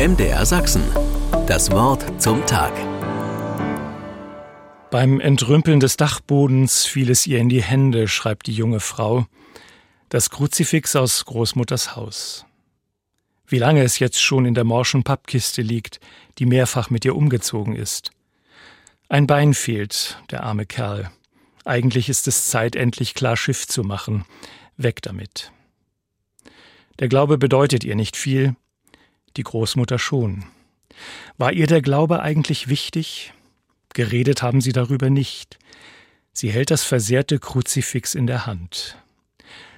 MDR Sachsen. Das Wort zum Tag. Beim Entrümpeln des Dachbodens fiel es ihr in die Hände, schreibt die junge Frau. Das Kruzifix aus Großmutters Haus. Wie lange es jetzt schon in der morschen Pappkiste liegt, die mehrfach mit ihr umgezogen ist. Ein Bein fehlt, der arme Kerl. Eigentlich ist es Zeit, endlich klar Schiff zu machen. Weg damit. Der Glaube bedeutet ihr nicht viel, die Großmutter schon. War ihr der Glaube eigentlich wichtig? Geredet haben sie darüber nicht. Sie hält das versehrte Kruzifix in der Hand.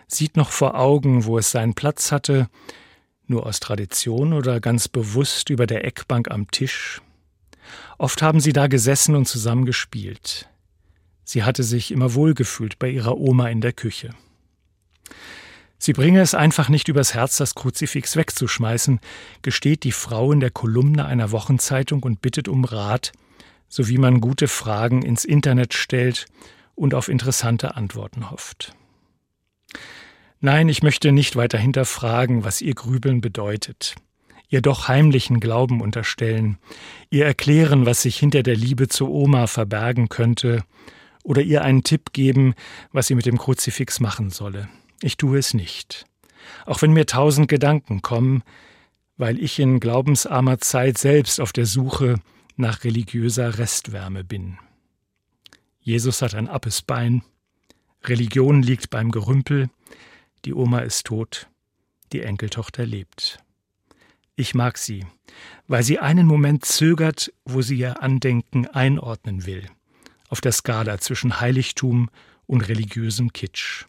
Sieht noch vor Augen, wo es seinen Platz hatte, nur aus Tradition oder ganz bewusst über der Eckbank am Tisch. Oft haben sie da gesessen und zusammen gespielt. Sie hatte sich immer wohlgefühlt bei ihrer Oma in der Küche. Sie bringe es einfach nicht übers Herz, das Kruzifix wegzuschmeißen, gesteht die Frau in der Kolumne einer Wochenzeitung und bittet um Rat, so wie man gute Fragen ins Internet stellt und auf interessante Antworten hofft. Nein, ich möchte nicht weiter hinterfragen, was ihr Grübeln bedeutet, ihr doch heimlichen Glauben unterstellen, ihr erklären, was sich hinter der Liebe zu Oma verbergen könnte, oder ihr einen Tipp geben, was sie mit dem Kruzifix machen solle. Ich tue es nicht. Auch wenn mir tausend Gedanken kommen, weil ich in glaubensarmer Zeit selbst auf der Suche nach religiöser Restwärme bin. Jesus hat ein appes Bein, Religion liegt beim Gerümpel, die Oma ist tot, die Enkeltochter lebt. Ich mag sie, weil sie einen Moment zögert, wo sie ihr Andenken einordnen will, auf der Skala zwischen Heiligtum und religiösem Kitsch.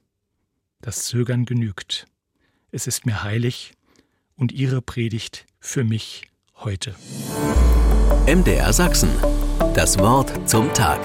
Das Zögern genügt. Es ist mir heilig und Ihre Predigt für mich heute. MDR Sachsen. Das Wort zum Tag.